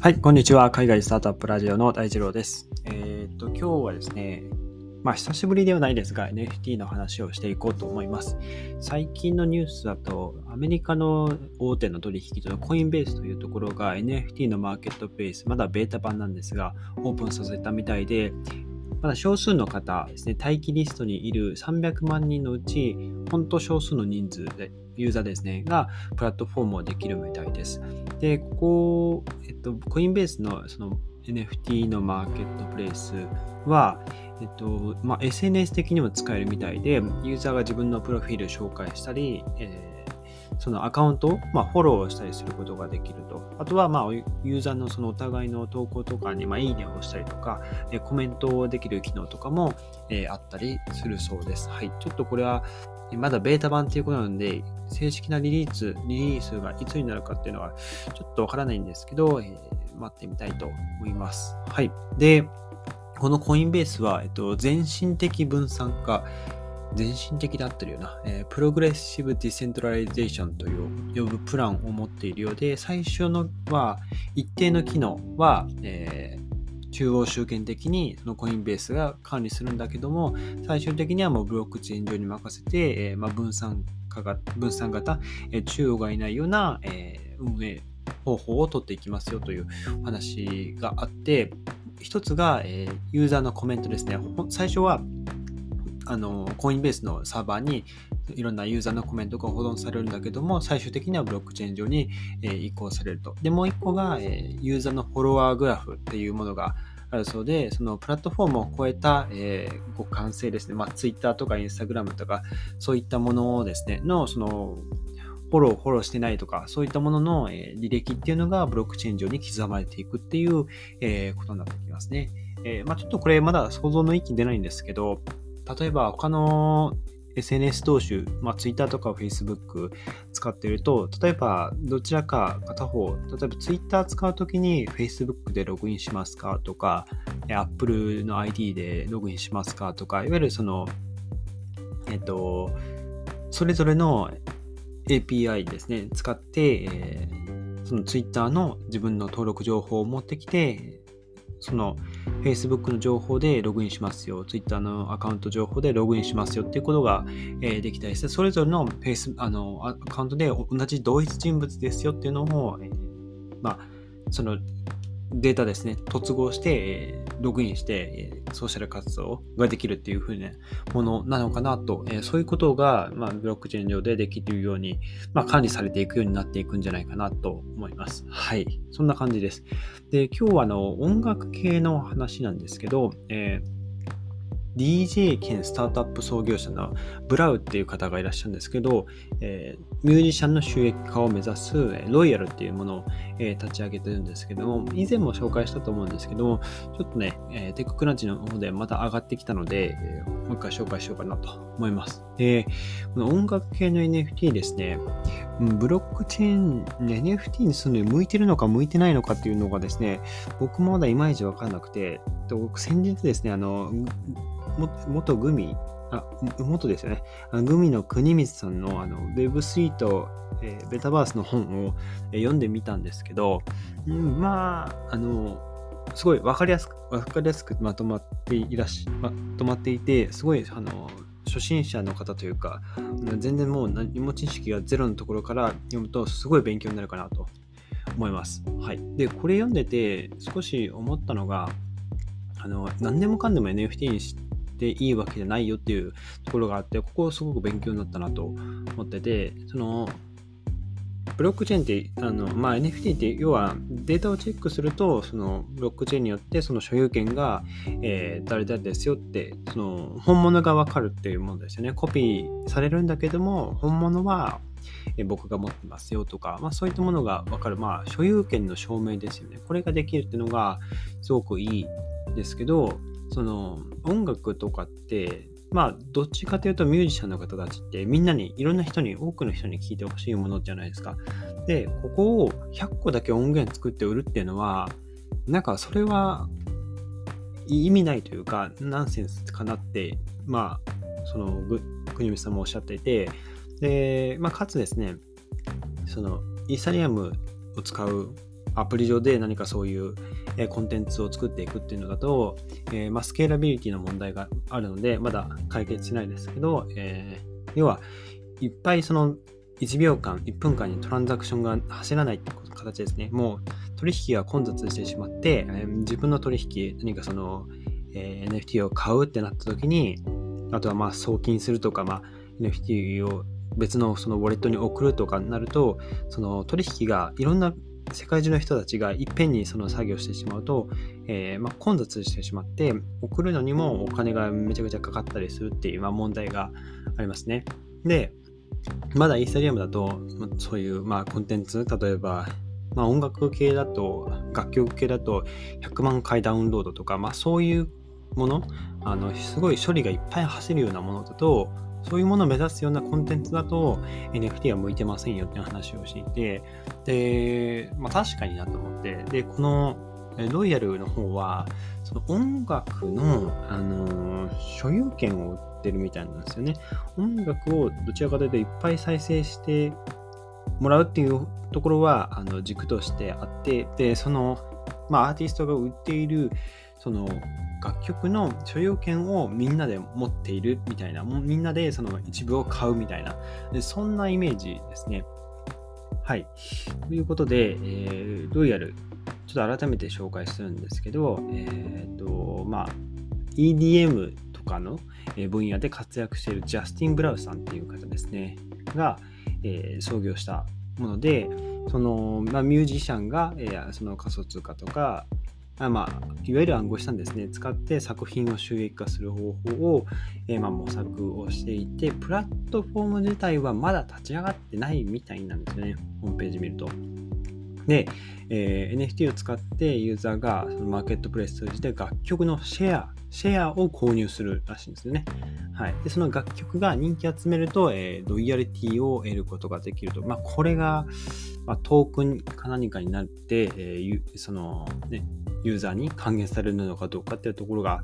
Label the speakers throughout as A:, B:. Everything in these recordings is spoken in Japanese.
A: はい、こんにちは。海外スタートアップラジオの大二郎です。えーっと、今日はですね、まあ、久しぶりではないですが、NFT の話をしていこうと思います。最近のニュースだと、アメリカの大手の取引所のコインベースというところが NFT のマーケットベース、まだベータ版なんですが、オープンさせたみたいで、まだ少数の方ですね、待機リストにいる300万人のうち、本当少数の人数で、ユーザーですね、がプラットフォームをできるみたいです。で、ここ、えっと、コインベースのその NFT のマーケットプレイスは、えっと、まあ、SNS 的にも使えるみたいで、ユーザーが自分のプロフィールを紹介したり、えそのアカウントを、まあ、フォローしたりすることができると。あとは、まあ、ユーザーのそのお互いの投稿とかに、まあ、いいねをしたりとか、えコメントをできる機能とかも、えーあったりするそうです。はい。ちょっとこれは、まだベータ版っていうことなので、正式なリリース、リリースがいつになるかっていうのは、ちょっとわからないんですけど、えー待ってみたいと思います。はい。で、このコインベースは、えっと、全身的分散化、全身的であってるような、えープログレッシブディセントラリゼーションという呼ぶプランを持っているようで、最初のは、一定の機能は、えー中央集権的にそのコインベースが管理するんだけども、最終的にはもうブロックチェーン上に任せて、えーまあ、分散化が分散型、えー中央がいないような、えー運営方法を取っていきますよという話があって、一つが、えーユーザーのコメントですね。最初はあのコインベースのサーバーにいろんなユーザーのコメントが保存されるんだけども、最終的にはブロックチェーン上に、え移行されると。で、もう一個が、えーユーザーのフォロワーグラフっていうものがあるそうで、そのプラットフォームを超えた、えー互換性ですね、まあ、Twitter とか Instagram とか、そういったものですね、の、その、フォロー、フォローしてないとか、そういったものの、え履歴っていうのがブロックチェーン上に刻まれていくっていう、えことになってきますね。えまあ、ちょっとこれまだ想像の域に出ないんですけど、例えば他の SNS 同士、まあ、Twitter とか Facebook 使ってると、例えばどちらか片方、例えば Twitter 使うときに Facebook でログインしますかとか、Apple の ID でログインしますかとか、いわゆるその、えっと、それぞれの API ですね、使って、えーその Twitter の自分の登録情報を持ってきて、その Facebook の情報でログインしますよ、Twitter のアカウント情報でログインしますよっていうことが、えできたりして、それぞれのフェイスあのアカウントで同じ同一人物ですよっていうのも、えまあ、そのデータですね、突合して、ログインして、ソーシャル活動ができるっていう風なものなのかなと、そういうことが、まあ、ブロックチェーン上でできるように、まあ、管理されていくようになっていくんじゃないかなと思います。はい。そんな感じです。で、今日はあの音楽系の話なんですけど、えー DJ 兼スタートアップ創業者のブラウっていう方がいらっしゃるんですけど、えーミュージシャンの収益化を目指すロイヤルっていうものを、えー立ち上げてるんですけども、以前も紹介したと思うんですけども、ちょっとね、えーテッククランチの方でまた上がってきたので、えーもう一回紹介しようかなと思います。で、この音楽系の NFT ですね、ブロックチェーン、NFT にするのに向いてるのか向いてないのかっていうのがですね、僕もまだいまいちわかんなくて、先日ですね、あの、も元グミ、あ、元ですよね。グミの国光さんのあの Web3 と、えーベタバースの本を読んでみたんですけど、うんまあ、あの、すごいわかりやすく、わかりやすくまとまっていらっし、まとまっていて、すごい、あの、初心者の方というか、全然もう何も知識がゼロのところから読むと、すごい勉強になるかなと思います。はい。で、これ読んでて、少し思ったのが、あの、何でもかんでも NFT にしていいわけじゃないよっていうところがあって、ここすごく勉強になったなと思ってて、その、ブロックチェーンって、あのまあ、NFT って要はデータをチェックすると、そのブロックチェーンによってその所有権が、えー誰々ですよって、その本物がわかるっていうものですよね。コピーされるんだけども、本物はえ僕が持ってますよとか、まあ、そういったものがわかる、まあ、所有権の証明ですよね。これができるっていうのがすごくいいですけど、その音楽とかって、まあ、どっちかというとミュージシャンの方たちってみんなに、いろんな人に、多くの人に聞いてほしいものじゃないですか。で、ここを100個だけ音源作って売るっていうのは、なんかそれは意味ないというか、ナンセンスかなって、まあ、その、国光さんもおっしゃっていて、で、まあ、かつですね、その、イーサリアムを使うアプリ上で何かそういう、コンテンツを作っていくっていうのだと、えー、まあ、スケーラビリティの問題があるので、まだ解決しないですけど、え要は、いっぱいその1秒間、1分間にトランザクションが走らないって形ですね。もう取引が混雑してしまって、え自分の取引、何かその、え NFT を買うってなった時に、あとはまあ送金するとか、まあ、NFT を別のそのウォレットに送るとかになると、その取引がいろんな世界中の人たちがいっぺんにその作業してしまうと、えー、まあ、混雑してしまって、送るのにもお金がめちゃくちゃかかったりするっていう、まあ、問題がありますね。で、まだイーサリアムだと、まそういう、まあ、コンテンツ、例えば、まあ、音楽系だと、楽曲系だと100万回ダウンロードとか、まあ、そういうもの、あのすごい処理がいっぱい走るようなものだと、そういうものを目指すようなコンテンツだと NFT は向いてませんよっていう話をしていて、で、まあ確かになと思って、で、このロイヤルの方は、その音楽の、あの所有権を売ってるみたいなんですよね。音楽をどちらかというといっぱい再生してもらうっていうところはあの軸としてあって、で、その、まあアーティストが売っている、その楽曲の所有権をみんなで持っているみたいな、みんなでその一部を買うみたいな、でそんなイメージですね。はい。ということで、えー、ロイヤル、ちょっと改めて紹介するんですけど、えっ、ー、と、まあ、EDM とかの分野で活躍しているジャスティン・ブラウさんっていう方ですね、が、えー、創業したもので、その、まあ、ミュージシャンが、えー、その仮想通貨とか、あまあ、いわゆる暗号資産ですね、使って作品を収益化する方法を、えー、まあ、模索をしていて、プラットフォーム自体はまだ立ち上がってないみたいなんですよね、ホームページ見ると。で、えー、NFT を使ってユーザーがそのマーケットプレイス通じて楽曲のシェア、シェアを購入するらしいんですよね。はい。で、その楽曲が人気集めると、えー、ロイヤリティを得ることができると。まあ、これが、まあ、トークンか何かになって、えー、その、ね、ユーザーに還元されるのかどうかっていうところが、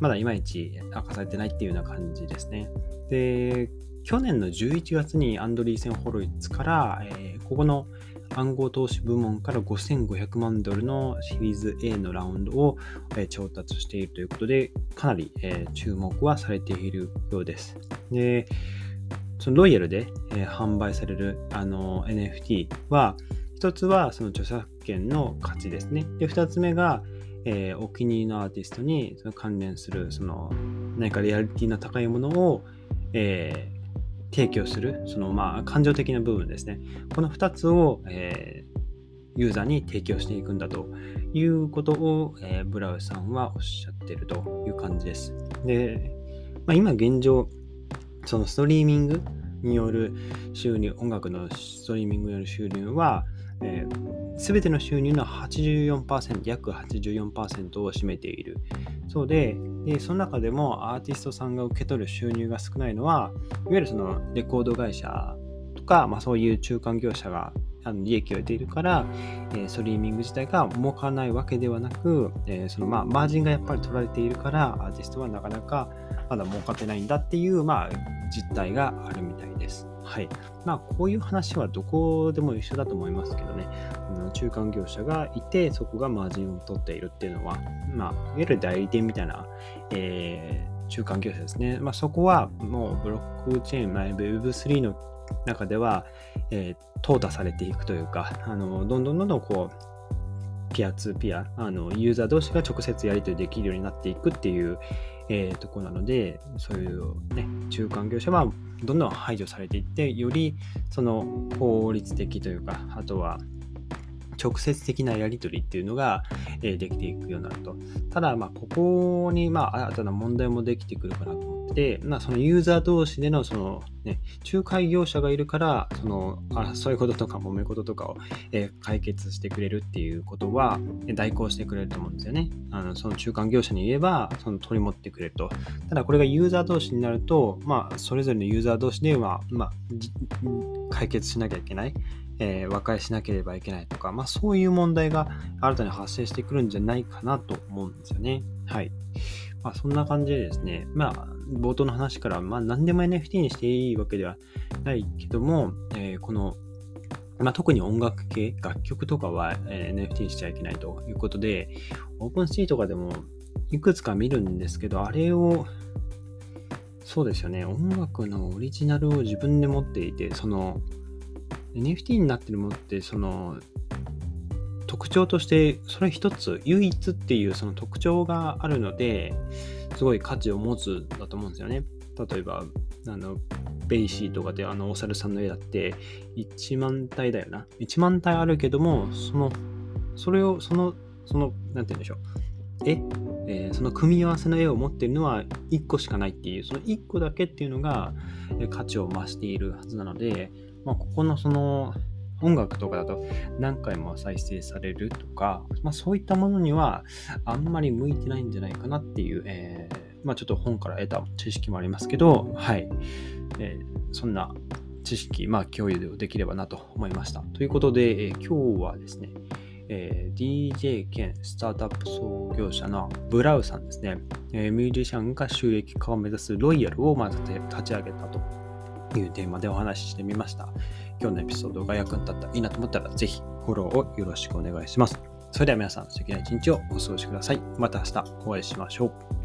A: まだいまいち明かされてないっていうような感じですね。で、去年の11月にアンドリーセン・ホロイツから、えー、ここの暗号投資部門から5500万ドルのシリーズ A のラウンドを、え、調達しているということで、かなり、え、注目はされているようです。で、そのロイヤルで、え販売されるあの NFT は、一つはその著作権の価値ですね。で、二つ目が、えー、お気に入りのアーティストにその関連する、その何かリアリティの高いものを、えー、提供する、そのまあ感情的な部分ですね。この2つを、えー、ユーザーに提供していくんだということを、えー、ブラウさんはおっしゃってるという感じです。で、まあ、今現状、そのストリーミングによる収入、音楽のストリーミングによる収入は、えー、全ての収入の84%、約84%を占めている。そうでで、その中でもアーティストさんが受け取る収入が少ないのは、いわゆるそのレコード会社とか、まあ、そういう中間業者が利益を得ているから、えー、ストリーミング自体が儲からないわけではなく、えー、そのまあマージンがやっぱり取られているから、アーティストはなかなかまだ儲かってないんだっていう、まあ、実態があるみたいです。はい。まあ、こういう話はどこでも一緒だと思いますけどね、中間業者がいて、そこがマージンを取っているっていうのは、まあ、いわゆる代理店みたいな、えー、中間業者ですね。まあ、そこはもうブロックチェーン、まあ、Web3 の中では、えー、淘汰されていくというか、あのどんどんどんどんこう、ピアツーピア、あのユーザー同士が直接やり取りできるようになっていくっていう、えー、とこなので、そういう、ね、中間業者はどんどん排除されていって、よりその効率的というか、あとは直接的なやり取りっていうのが、えできていくようになると。ただ、ま、ここに、まあ、新たな問題もできてくるかなと、まあ、そのユーザー同士での、その、ね、仲介業者がいるから、その、そういうこととか揉め事とかを、えー、解決してくれるっていうことは、代行してくれると思うんですよね。あのその中間業者に言えば、その取り持ってくれると。ただ、これがユーザー同士になると、まあ、それぞれのユーザー同士では、まあ、解決しなきゃいけない。えー、和解しなければいけないとか、まあ、そういう問題が新たに発生してくるんじゃないかなと思うんですよね。はい。まあ、そんな感じでですね、まあ、冒頭の話から、まあ、何でも NFT にしていいわけではないけども、えー、このまあ、特に音楽系、楽曲とかは、え、NFT にしちゃいけないということで、オープンシーとかでもいくつか見るんですけど、あれを、そうですよね、音楽のオリジナルを自分で持っていて、その、NFT になってるものって、その、特徴として、それ一つ、唯一っていうその特徴があるので、すごい価値を持つだと思うんですよね。例えば、あの、 BAYC とかであのお猿さんの絵だって1万体だよな。1万体あるけども、その、それを、その、その、なんて言うんでしょう。絵、えー、その組み合わせの絵を持ってるのは1個しかないっていう、その1個だけっていうのが価値を増しているはずなので、まあ、ここのその音楽とかだと何回も再生されるとか、まあ、そういったものにはあんまり向いてないんじゃないかなっていう、えー、まあ、ちょっと本から得た知識もありますけど、はい。えー、そんな知識、まあ、共有できればなと思いました。ということで、えー、今日はですね、えー、DJ 兼スタートアップ創業者のブラウさんですね、えー、ミュージシャンが収益化を目指すロイヤルをまず立ち上げたというテーマでお話ししてみました。今日のエピソードが役に立ったらいいなと思ったら、ぜひフォローをよろしくお願いします。それでは皆さん、素敵な一日をお過ごしください。また明日お会いしましょう。